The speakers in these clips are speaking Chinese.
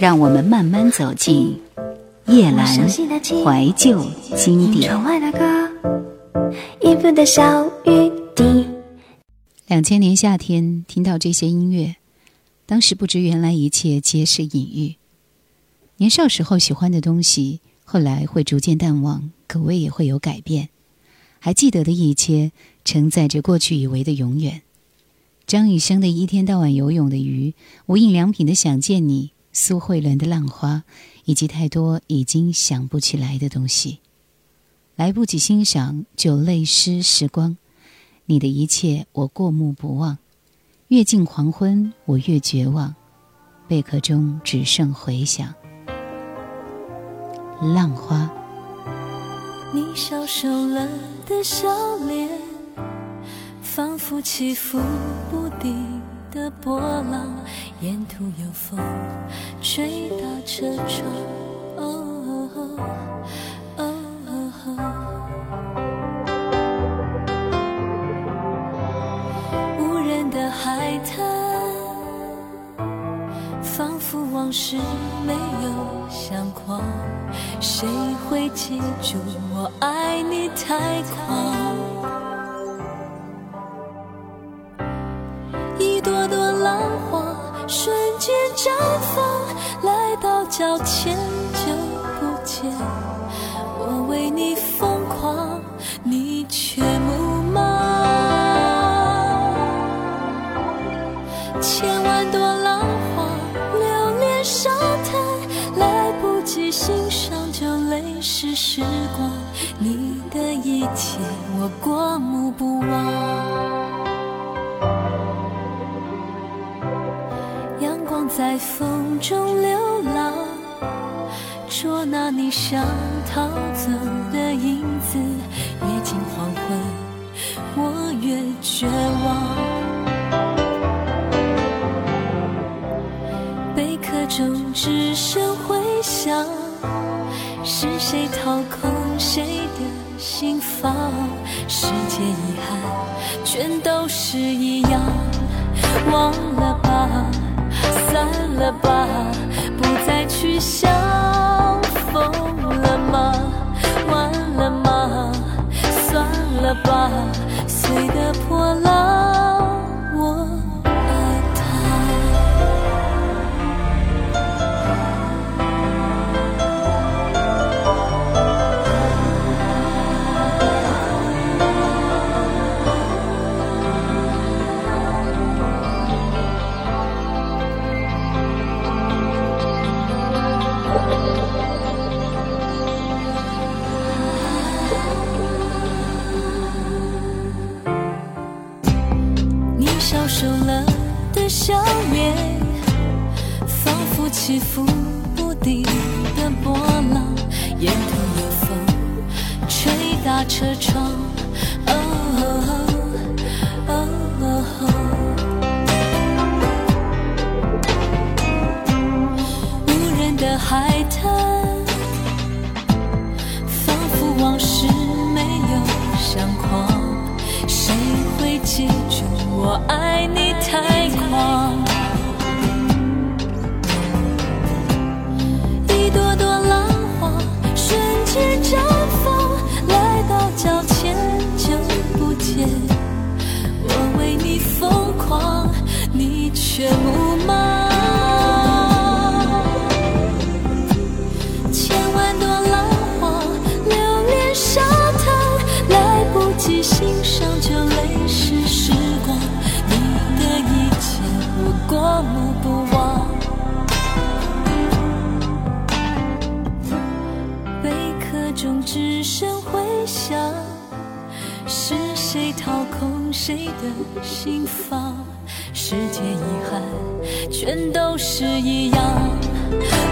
让我们慢慢走进叶阑怀旧经典。两千年夏天，听到这些音乐，当时不知原来一切皆是隐喻。年少时候喜欢的东西，后来会逐渐淡忘，口味也会有改变。还记得的一切，承载着过去以为的永远。张雨生的一天到晚游泳的鱼，无印良品的想见你。苏慧伦的浪花，以及太多已经想不起来的东西，来不及欣赏就泪湿时光。你的一切我过目不忘，越近黄昏我越绝望，贝壳中只剩回响。浪花，你消瘦了的笑脸，仿佛起伏不定。的波浪，沿途有风吹打车窗。哦哦哦哦哦哦无人的海滩，仿佛往事没有相框。谁会记住我爱你太狂？欣赏就泪湿时光。你的一切我过目不忘。阳光在风中流浪，捉拿你想逃走的影子。越近黄昏，我越绝望。贝壳中只剩回响，是谁掏空谁的心房？世界遗憾，全都是一样。忘了吧。散了吧，不再去想，疯了吗？完了吗？算了吧，碎的破浪，掏空谁的心房？世界遗憾，全都是一样。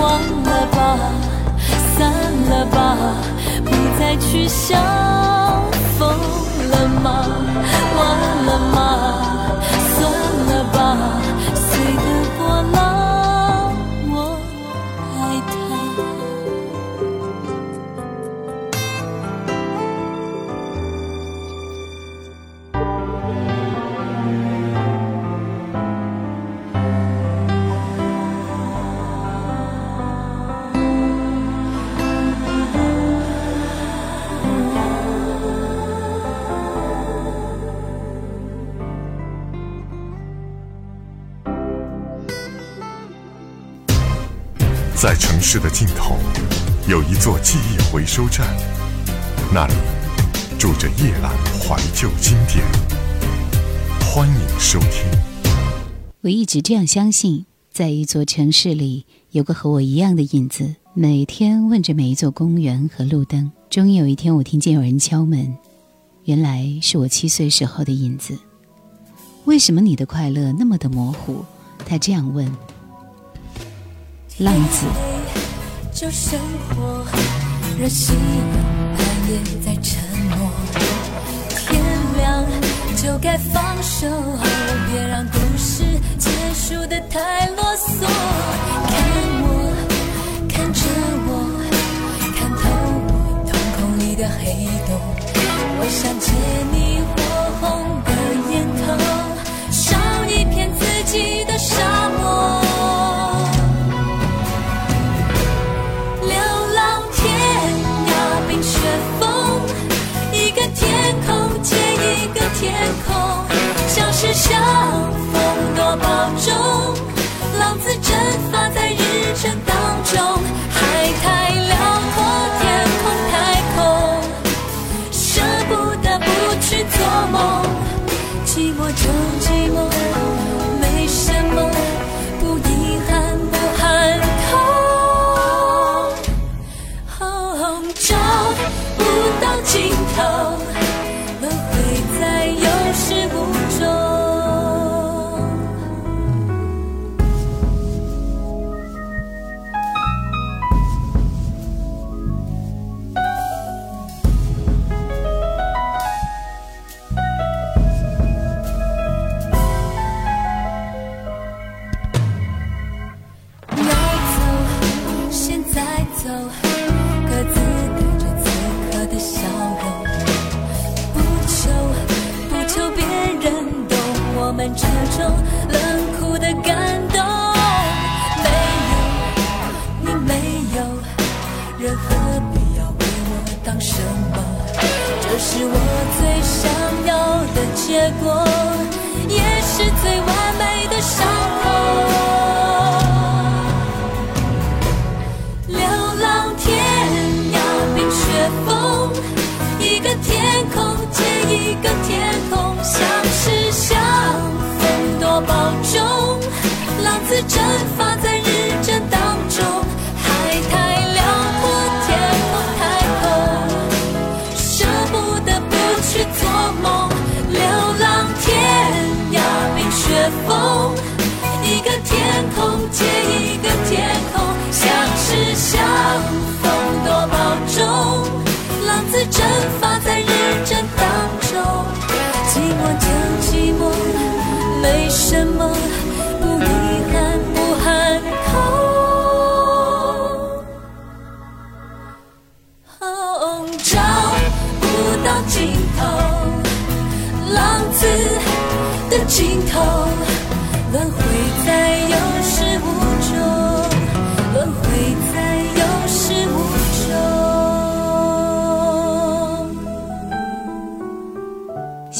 忘了吧，散了吧，不再去想。城市的尽头，有一座记忆回收站，那里住着夜阑怀旧经典。欢迎收听。我一直这样相信，在一座城市里，有个和我一样的影子，每天问着每一座公园和路灯。终于有一天，我听见有人敲门，原来是我七岁时候的影子。为什么你的快乐那么的模糊？他这样问。浪子。就生活，任性半夜在沉默。天亮就该放手，别让故事结束的太啰嗦。看我，看着我，看透我瞳孔里的黑洞。我想借你火红的眼头，烧一片自己尽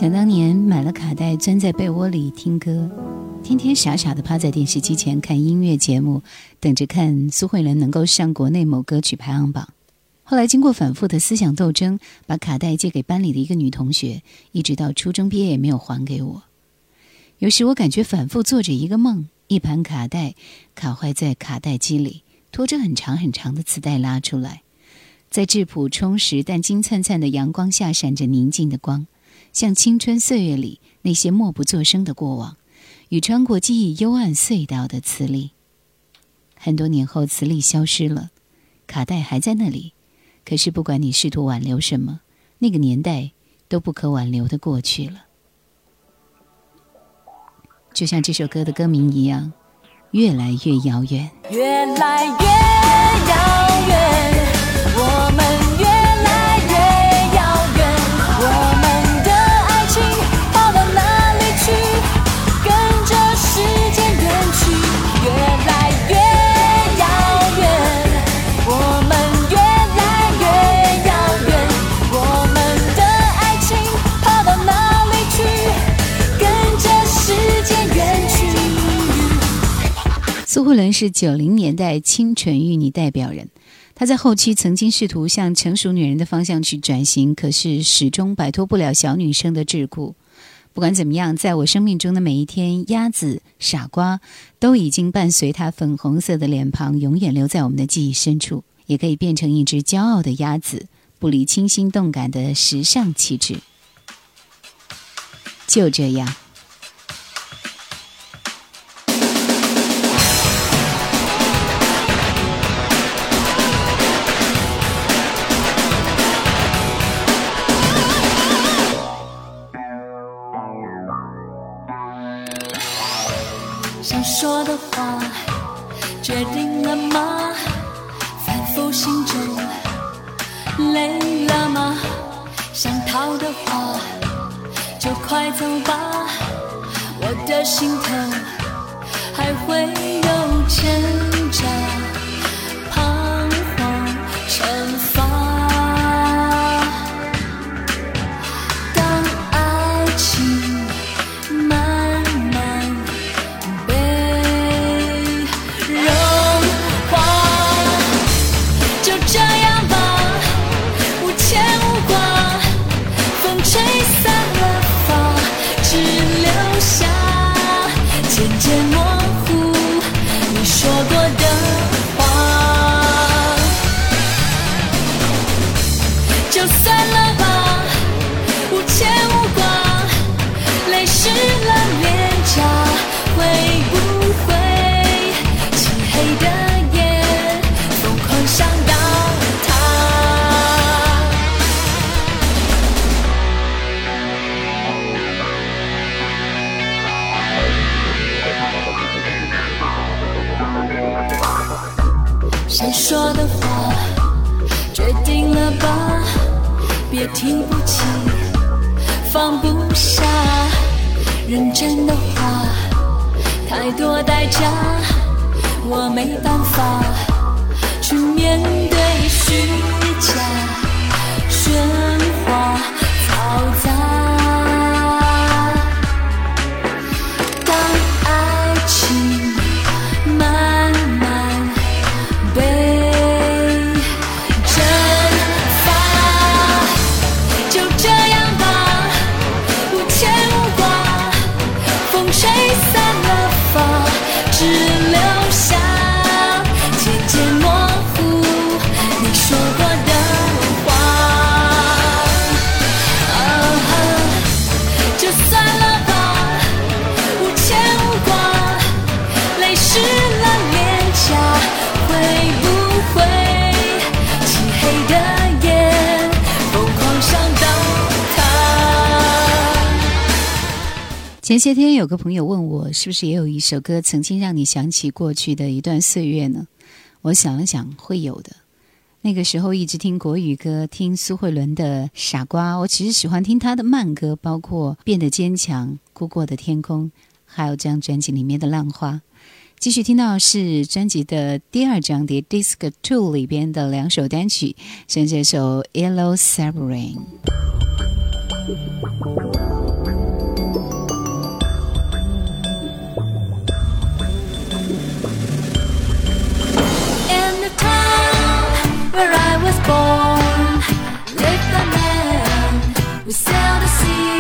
想当年买了卡带，钻在被窝里听歌，天天傻傻的趴在电视机前看音乐节目，等着看苏慧伦能够上国内某歌曲排行榜。后来经过反复的思想斗争，把卡带借给班里的一个女同学，一直到初中毕业也没有还给我。有时我感觉反复做着一个梦，一盘卡带卡坏在卡带机里，拖着很长很长的磁带拉出来，在质朴充实但金灿灿的阳光下闪着宁静的光，像青春岁月里那些默不作声的过往，与穿过记忆幽暗隧道的磁力。很多年后，磁力消失了，卡带还在那里。可是，不管你试图挽留什么，那个年代都不可挽留的过去了。就像这首歌的歌名一样，越来越遥远。越来越遥远，慧伦是九零年代清纯玉女代表人，她在后期曾经试图向成熟女人的方向去转型，可是始终摆脱不了小女生的桎梏。不管怎么样，在我生命中的每一天，鸭子、傻瓜都已经伴随她粉红色的脸庞，永远留在我们的记忆深处，也可以变成一只骄傲的鸭子，不离清新动感的时尚气质。就这样。想说的话，决定了吗？反复心中，累了吗？想逃的话，就快走吧。我的心头还会有挣扎、就算也提不起，放不下，认真的话，太多代价，我没办法去面对虚假、喧哗、嘈杂。些天有个朋友问我，是不是也有一首歌曾经让你想起过去的一段岁月呢？我想了想，会有的。那个时候一直听国语歌，听苏慧伦的《傻瓜》，我其实喜欢听她的慢歌，包括《变得坚强》《哭过的天空》，还有这张专辑里面的《浪花》。继续听到是专辑的第二张碟《Disc Two》里边的两首单曲，像这首《Yellow Submarine》。We sail the sea.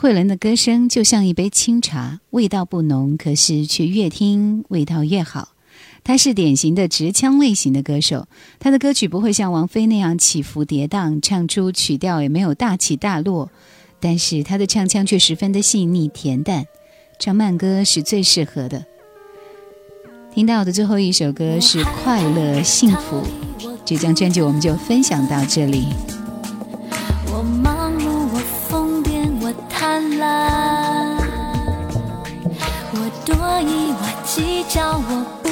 慧伦的歌声就像一杯清茶，味道不浓，可是却越听味道越好。她是典型的直腔类型的歌手，她的歌曲不会像王菲那样起伏跌宕，唱出曲调也没有大起大落，但是她的唱腔却十分的细腻恬淡，唱慢歌是最适合的。听到的最后一首歌是《快乐幸福》，这张专辑我们就分享到这里。我忙碌，我疯癫，我啦，我多疑，我计较，我不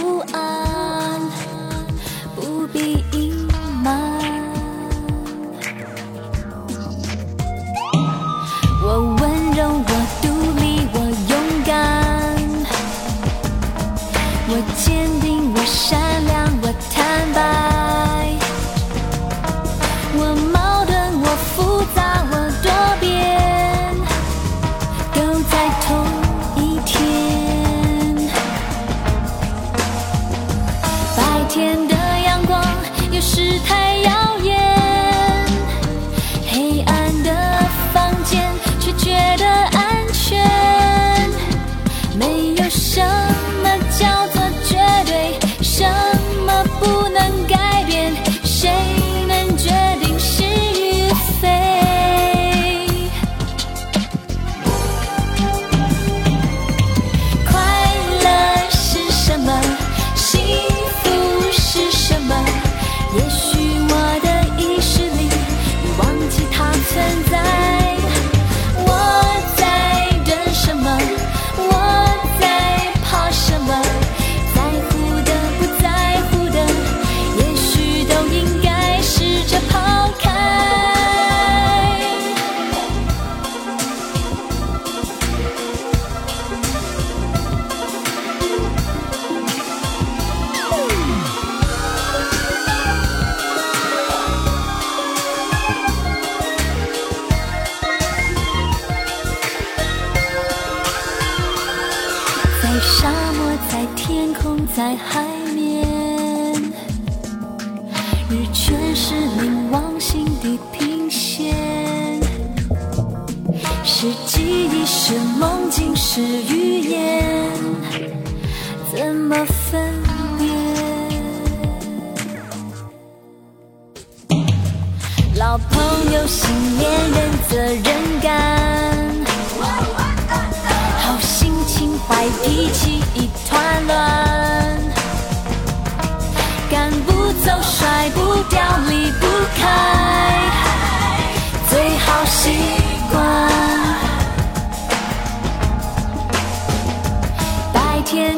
日全是冥王星地平线，是记忆，是梦境，是语言，怎么分辨？老朋友，新恋人，责任感。好心情，坏脾气一团乱，甩不掉，离不开，最好习惯。白天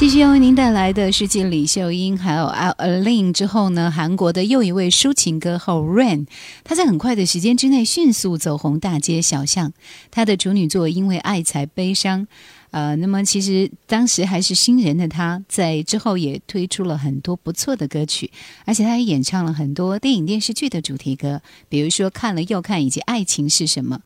继续要为您带来的是继李秀英还有 alin 之后呢，韩国的又一位抒情歌后 Rain，她在很快的时间之内迅速走红大街小巷。她的处女作《因为爱才悲伤》，呃，那么其实当时还是新人的她，在之后也推出了很多不错的歌曲，而且她也演唱了很多电影电视剧的主题歌，比如说《看了又看》以及《爱情是什么》。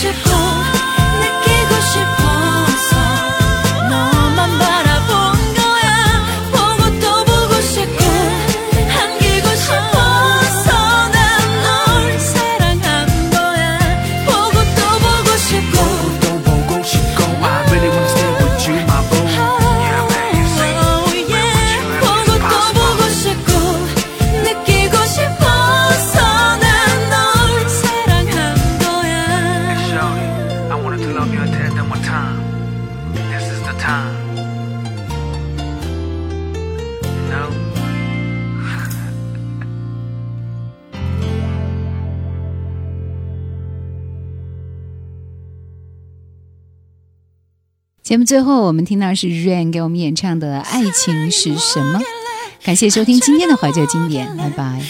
节目最后，我们听到是 Rain 给我们演唱的《爱情是什么》。感谢收听今天的怀旧经典，拜拜。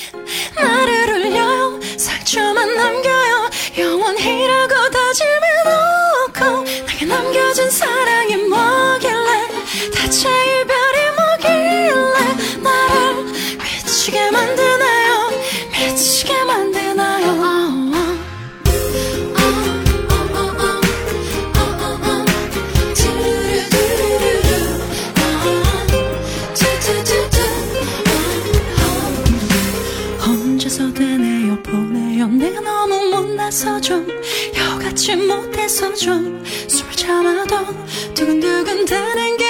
못해서 좀 숨을 참아도 두근두근 되는 게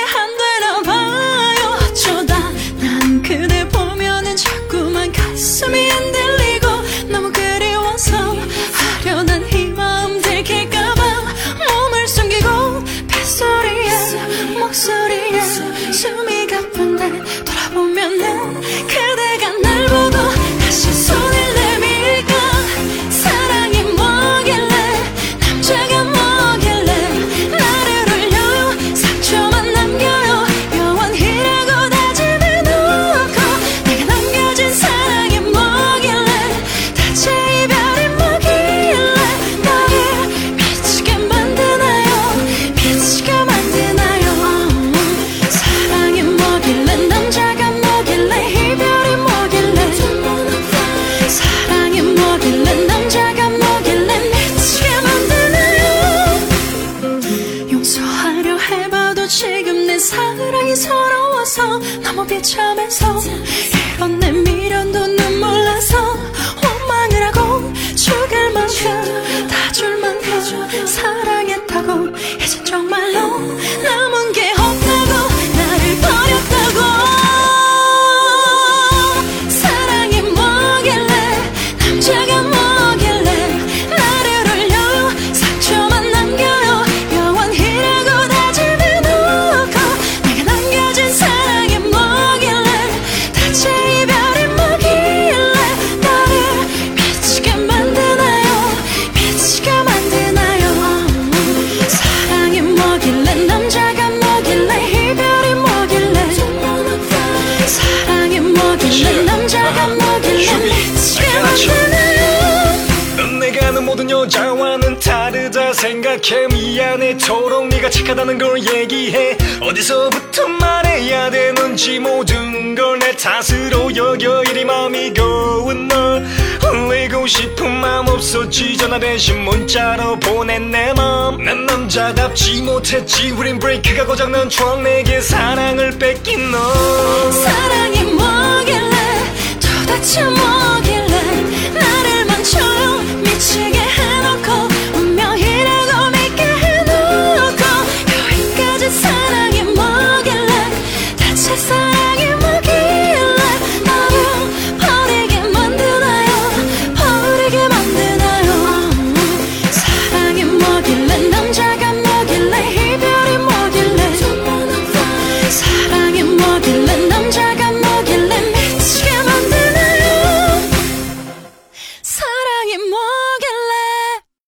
언제부터 말해야 되는지 모든 걸 내 탓으로 여겨 이리 마음이 고운 널. 흘리고 싶은 마음 없었지. 전화 대신 문자로 보낸 내 맘 난 남자답지 못했지. 우린 브레이크가 고장난 추억 내게 사랑을 뺏긴 너 사랑이 뭐길래 도대체 뭐길래 나를 망쳐 미치게 해